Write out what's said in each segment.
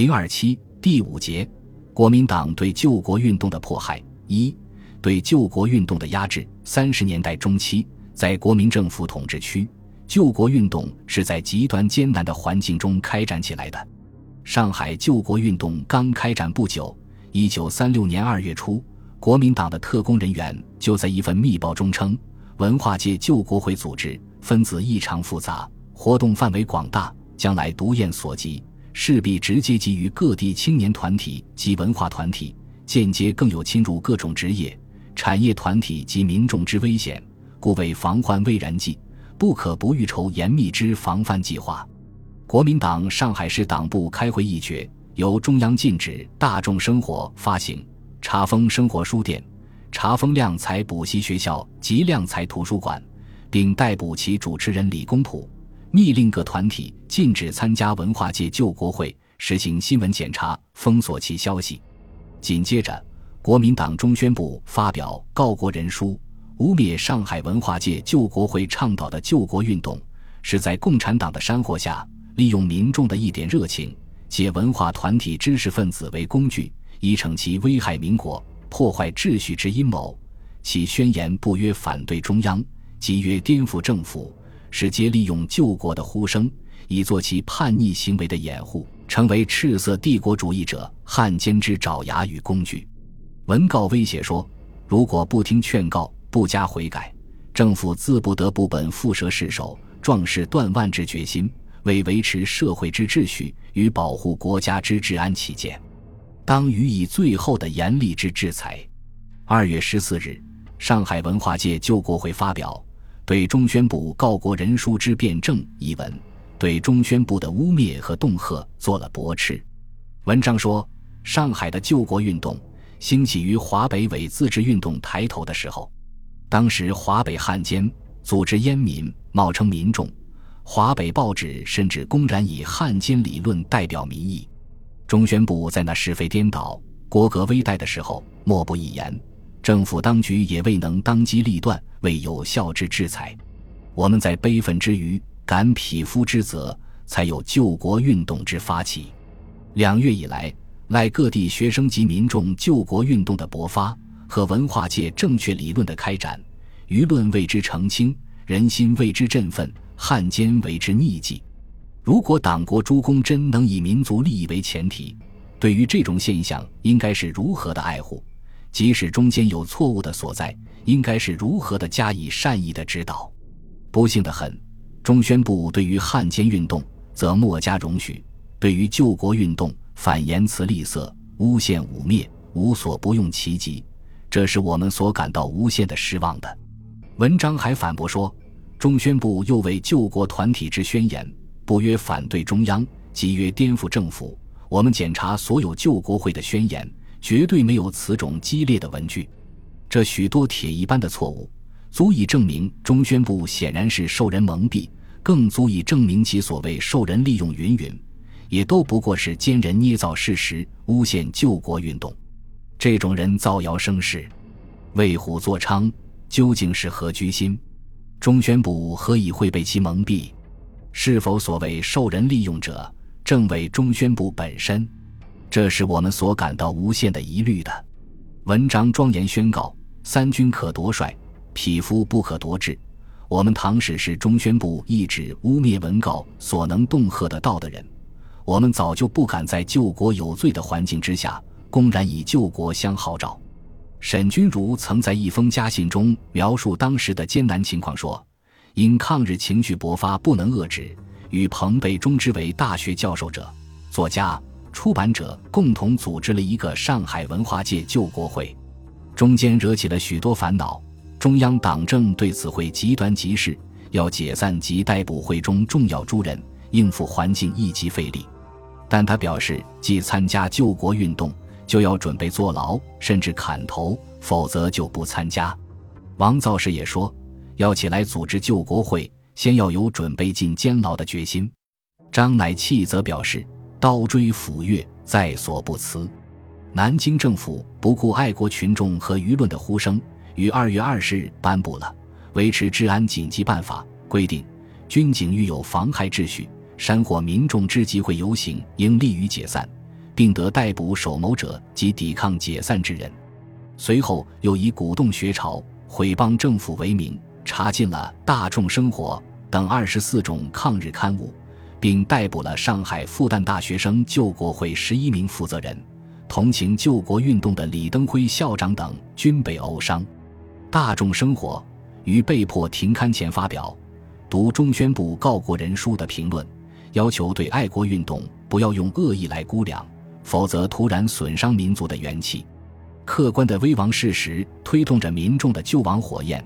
零二七第五节，国民党对救国运动的迫害。一、对救国运动的压制。三十年代中期，在国民政府统治区，救国运动是在极端艰难的环境中开展起来的。上海救国运动刚开展不久，一九三六年二月初，国民党的特工人员就在一份密报中称，文化界救国会组织分子异常复杂，活动范围广大，将来独雁所及。势必直接给予各地青年团体及文化团体，间接更有侵入各种职业、产业团体及民众之危险，故为防患未然计，不可不预筹严密之防范计划。国民党上海市党部开会议决，由中央禁止大众生活发行查封生活书店、查封亮才补习学校及亮才图书馆，并逮捕其主持人李公朴。密令各团体禁止参加文化界救国会，实行新闻检查，封锁其消息。紧接着，国民党中宣部发表告国人书，污蔑上海文化界救国会倡导的救国运动是在共产党的煽惑下，利用民众的一点热情，借文化团体知识分子为工具，以逞其危害民国、破坏秩序之阴谋。其宣言不约反对中央，即约颠覆政府。使皆利用救国的呼声，以作其叛逆行为的掩护，成为赤色帝国主义者汉奸之爪牙与工具。文告威胁说：如果不听劝告，不加悔改，政府自不得不本蝮蛇失首，壮士断腕之决心，为维持社会之秩序与保护国家之治安起见，当予以最后的严厉之制裁。二月十四日，上海文化界救国会发表。对中宣部告国人书之辩证一文，对中宣部的污蔑和恫吓做了驳斥。文章说，上海的救国运动兴起于华北伪自治运动抬头的时候，当时华北汉奸组织烟民，冒称民众，华北报纸甚至公然以汉奸理论代表民意。中宣部在那是非颠倒、国格危殆的时候，莫不一言。政府当局也未能当机立断为有效之制裁，我们在悲愤之余感匹夫之责，才有救国运动之发起。两月以来，赖各地学生及民众救国运动的勃发和文化界正确理论的开展，舆论为之澄清，人心为之振奋，汉奸为之逆迹。如果党国诸公真能以民族利益为前提，对于这种现象，应该是如何的爱护？即使中间有错误的所在，应该是如何的加以善意的指导。不幸的很，中宣部对于汉奸运动则莫加容许，对于救国运动反言辞吝啬、诬陷污蔑，无所不用其极，这是我们所感到无限的失望的。文章还反驳说，中宣部又为救国团体之宣言，不约反对中央，即约颠覆政府。我们检查所有救国会的宣言。绝对没有此种激烈的文句，这许多铁一般的错误，足以证明中宣部显然是受人蒙蔽，更足以证明其所谓受人利用云云，也都不过是奸人捏造事实，诬陷救国运动。这种人造谣生事，为虎作伥，究竟是何居心？中宣部何以会被其蒙蔽？是否所谓受人利用者，正为中宣部本身？这是我们所感到无限的疑虑的。文章庄严宣告：三军可夺帅，匹夫不可夺志。我们唐史是中宣部一纸污蔑文告所能恫吓得到的人，我们早就不敢在救国有罪的环境之下，公然以救国相号召。沈钧儒曾在一封家信中描述当时的艰难情况，说：因抗日情绪勃发，不能遏制，与彭被中之为大学教授者、作家。出版者共同组织了一个上海文化界救国会，中间惹起了许多烦恼。中央党政对此会极端急事，要解散及逮捕会中重要诸人，应付环境一极费力。但他表示，既参加救国运动，就要准备坐牢，甚至砍头，否则就不参加。王造时也说，要起来组织救国会，先要有准备进监牢的决心。张乃器则表示。刀锥斧钺在所不辞。南京政府不顾爱国群众和舆论的呼声，于二月二十日颁布了维持治安紧急办法，规定军警遇有妨害秩序、煽惑民众之集会游行，应立于解散；并得逮捕首谋者及抵抗解散之人。随后又以鼓动学潮、毁谤政府为名，查禁了《大众生活》等二十四种抗日刊物，并逮捕了上海复旦大学生救国会十一名负责人。同情救国运动的李登辉校长等均被殴伤。《大众生活》于被迫停刊前发表读中宣部告国人书的评论，要求对爱国运动不要用恶意来估量，否则突然损伤民族的元气。客观的危亡事实推动着民众的救亡火焰，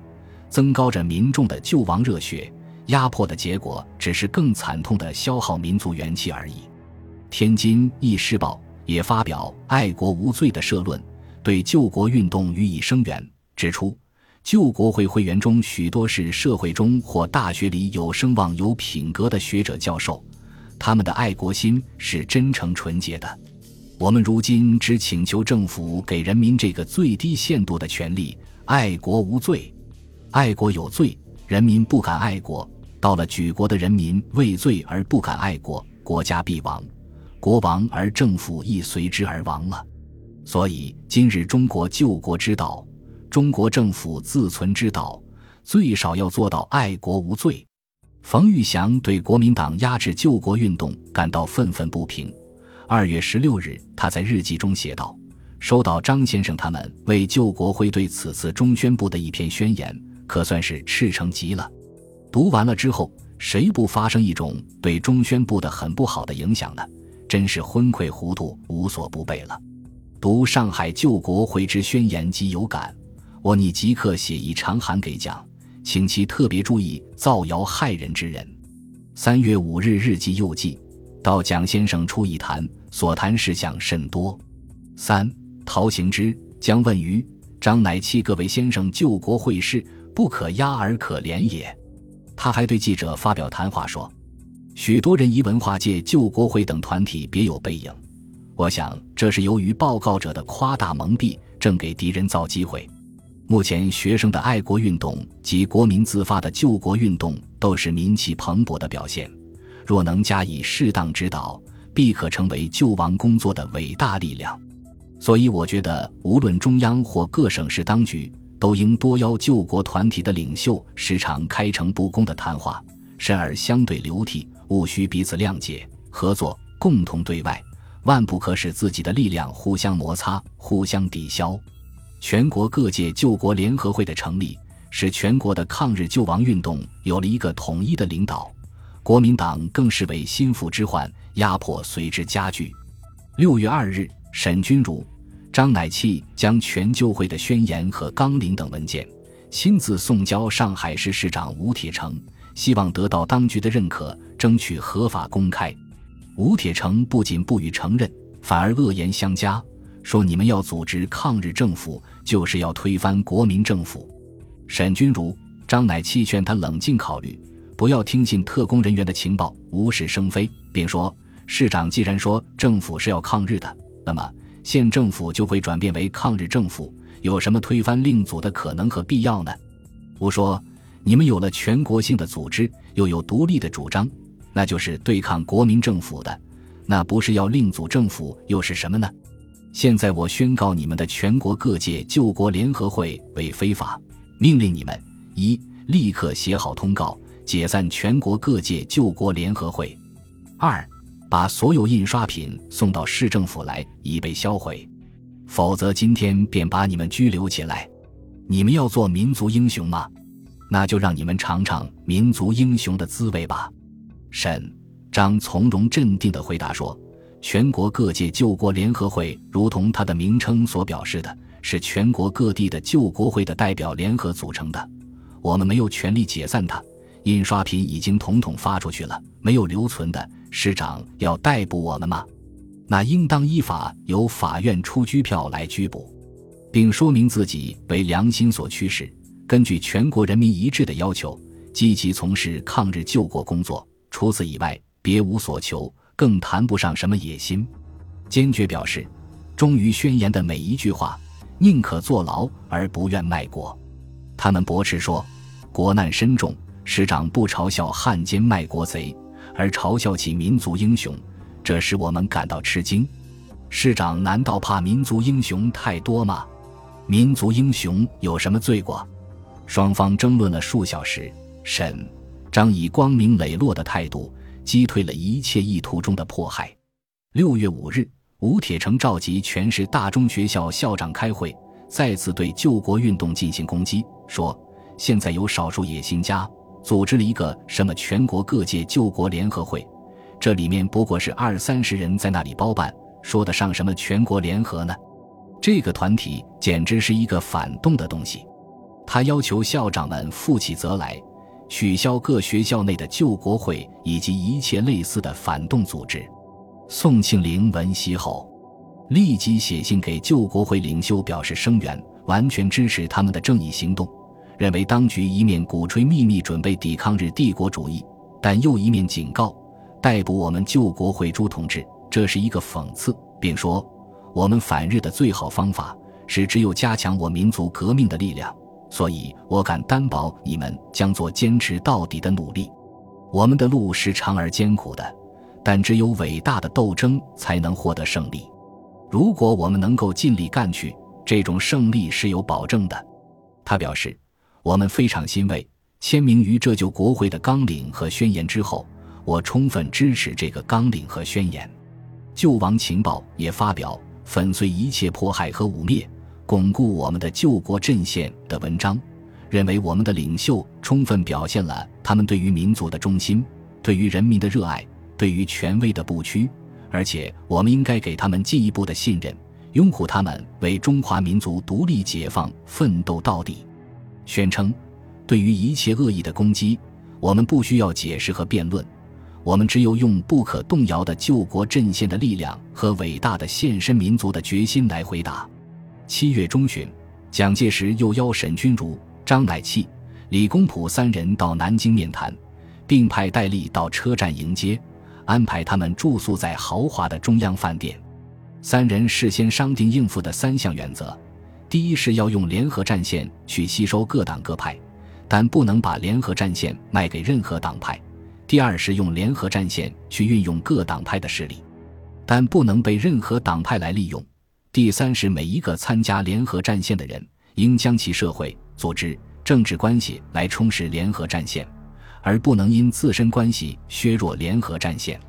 增高着民众的救亡热血。压迫的结果只是更惨痛的消耗民族元气而已。天津《议事报》。也发表“爱国无罪”的社论，对救国运动予以声援，指出救国会会员中许多是社会中或大学里有声望、有品格的学者教授，他们的爱国心是真诚纯洁的。我们如今只请求政府给人民这个最低限度的权利：爱国无罪。爱国有罪，人民不敢爱国；到了举国的人民畏罪而不敢爱国，国家必亡。国亡而政府亦随之而亡了，所以今日中国救国之道，中国政府自存之道，最少要做到爱国无罪。冯玉祥对国民党压制救国运动感到愤愤不平。二月十六日，他在日记中写道：“收到张先生他们为救国会对此次中宣部的一篇宣言，可算是赤诚极了。读完了之后，谁不发生一种对中宣部的很不好的影响呢？”真是昏聩糊涂，无所不备了。读上海救国会之宣言即有感，我拟即刻写一长函给蒋，请其特别注意造谣害人之人。三月五日日记又记，到蒋先生出一谈，所谈事项甚多。三陶行知将问于张乃器各位先生救国会事，不可压而可怜也。他还对记者发表谈话说。许多人疑文化界救国会等团体别有背影，我想这是由于报告者的夸大蒙蔽，正给敌人造机会。目前学生的爱国运动及国民自发的救国运动都是民气蓬勃的表现，若能加以适当指导，必可成为救亡工作的伟大力量。所以，我觉得无论中央或各省市当局，都应多邀救国团体的领袖，时常开诚布公的谈话，甚而相对流涕。务须彼此谅解、合作，共同对外，万不可使自己的力量互相摩擦、互相抵消。全国各界救国联合会的成立，使全国的抗日救亡运动有了一个统一的领导，国民党更是为心腹之患，压迫随之加剧。六月二日，沈钧儒、张乃器将全救会的宣言和纲领等文件亲自送交上海市市长吴铁城。希望得到当局的认可，争取合法公开。吴铁城不仅不予承认，反而恶言相加，说你们要组织抗日政府，就是要推翻国民政府。沈钧儒、张乃器劝他冷静考虑，不要听信特工人员的情报，无事生非，并说：市长既然说政府是要抗日的，那么县政府就会转变为抗日政府，有什么推翻令祖的可能和必要呢？吴说。你们有了全国性的组织，又有独立的主张，那就是对抗国民政府的，那不是要另组政府又是什么呢？现在我宣告你们的全国各界救国联合会为非法，命令你们：一、立刻写好通告，解散全国各界救国联合会；二、把所有印刷品送到市政府来，以备销毁，否则今天便把你们拘留起来。你们要做民族英雄吗？那就让你们尝尝民族英雄的滋味吧。沈张从容镇定地回答说：“全国各界救国联合会，如同它的名称所表示的，是全国各地的救国会的代表联合组成的。我们没有权利解散它。印刷品已经统统发出去了，没有留存的。市长要逮捕我们吗？那应当依法由法院出拘票来拘捕，并说明自己为良心所驱使。”根据全国人民一致的要求，积极从事抗日救国工作。除此以外，别无所求，更谈不上什么野心。坚决表示，忠于宣言的每一句话，宁可坐牢而不愿卖国。他们驳斥说，国难深重，师长不嘲笑汉奸卖国贼，而嘲笑起民族英雄，这使我们感到吃惊。师长难道怕民族英雄太多吗？民族英雄有什么罪过？双方争论了数小时，沈张以光明磊落的态度击退了一切意图中的迫害。六月五日，吴铁城召集全市大中学校校长开会，再次对救国运动进行攻击，说现在有少数野心家组织了一个什么全国各界救国联合会，这里面不过是二三十人在那里包办。说得上什么全国联合呢？这个团体简直是一个反动的东西。他要求校长们负起责来，取消各学校内的救国会以及一切类似的反动组织。宋庆龄闻悉后，立即写信给救国会领袖表示声援，完全支持他们的正义行动，认为当局一面鼓吹秘密准备抵抗日帝国主义，但又一面警告逮捕我们救国会诸同志。这是一个讽刺，并说：“我们反日的最好方法是只有加强我民族革命的力量，所以我敢担保你们将做坚持到底的努力。我们的路是长而艰苦的，但只有伟大的斗争才能获得胜利。如果我们能够尽力干去，这种胜利是有保证的。”他表示：“我们非常欣慰，签名于这就国会的纲领和宣言之后，我充分支持这个纲领和宣言。”救亡情报也发表粉碎一切迫害和污蔑、巩固我们的救国阵线的文章，认为我们的领袖充分表现了他们对于民族的忠心、对于人民的热爱、对于权威的不屈，而且我们应该给他们进一步的信任，拥护他们为中华民族独立解放奋斗到底。宣称，对于一切恶意的攻击，我们不需要解释和辩论。我们只有用不可动摇的救国阵线的力量和伟大的献身民族的决心来回答。七月中旬，蒋介石又邀沈钧儒、张乃器、李公朴三人到南京面谈，并派戴笠到车站迎接，安排他们住宿在豪华的中央饭店。三人事先商定应付的三项原则：第一是要用联合战线去吸收各党各派，但不能把联合战线卖给任何党派。第二是用联合战线去运用各党派的势力，但不能被任何党派来利用。第三是每一个参加联合战线的人，应将其社会、组织、政治关系来充实联合战线，而不能因自身关系削弱联合战线。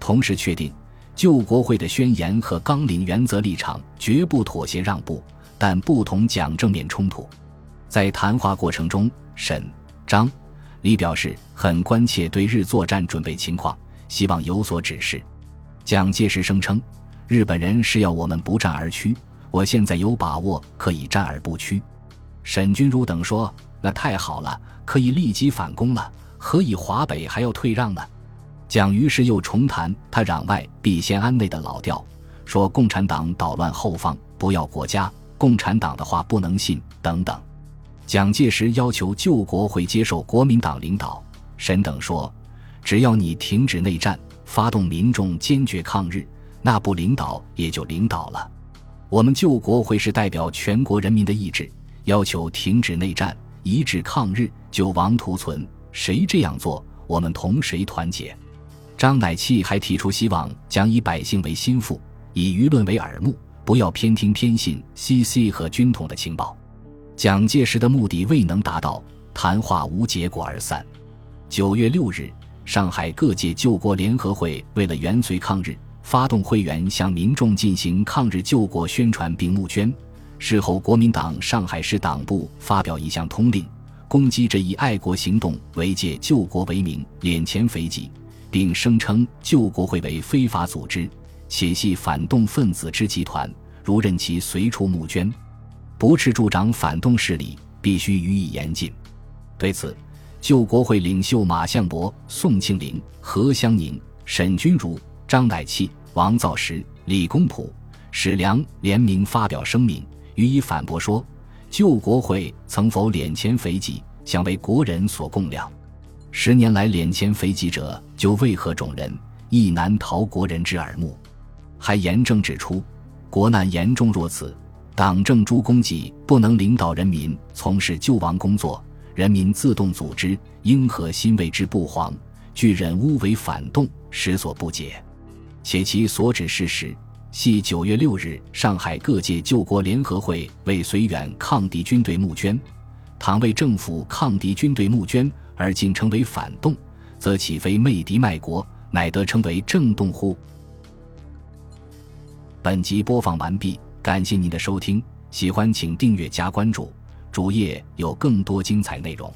同时确定，救国会的宣言和纲领原则立场绝不妥协让步，但不同讲正面冲突。在谈话过程中，沈、张。李表示很关切对日作战准备情况，希望有所指示。蒋介石声称，日本人是要我们不战而屈，我现在有把握可以战而不屈。沈钧儒等说：“那太好了，可以立即反攻了，何以华北还要退让呢？”蒋于是又重谈他攘外必先安内的老调，说共产党捣乱后方，不要国家，共产党的话不能信等等。蒋介石要求救国会接受国民党领导，沈等说：“只要你停止内战，发动民众坚决抗日，那不领导也就领导了。我们救国会是代表全国人民的意志，要求停止内战，一致抗日，救亡图存。谁这样做，我们同谁团结。”张乃器还提出希望将以百姓为心腹，以舆论为耳目，不要偏听偏信 CC 和军统的情报。蒋介石的目的未能达到，谈话无结果而散。九月六日，上海各界救国联合会为了元绥抗日，发动会员向民众进行抗日救国宣传并募捐。事后，国民党上海市党部发表一项通令，攻击这一爱国行动为借救国为名敛钱肥己，并声称救国会为非法组织，且系反动分子之集团，如任其随处募捐。不斥助长反动势力，必须予以严禁。对此，救国会领袖马相伯、宋庆龄、何香凝、沈钧儒、张乃器、王造时、李公朴、史良联名发表声明，予以反驳说：救国会曾否敛钱肥己，想为国人所供养？十年来敛钱肥己者，就为何种人，亦难逃国人之耳目。还严正指出，国难严重若此。党政诸公己不能领导人民从事救亡工作，人民自动组织，应和心为之不惶，拒忍诬为反动，实所不解。且其所指事实，系九月六日，上海各界救国联合会为绥远抗敌军队募捐，倘为政府抗敌军队募捐而竟成为反动，则岂非媚敌卖国，乃得称为正动乎？本集播放完毕，感谢您的收听，喜欢请订阅加关注，主页有更多精彩内容。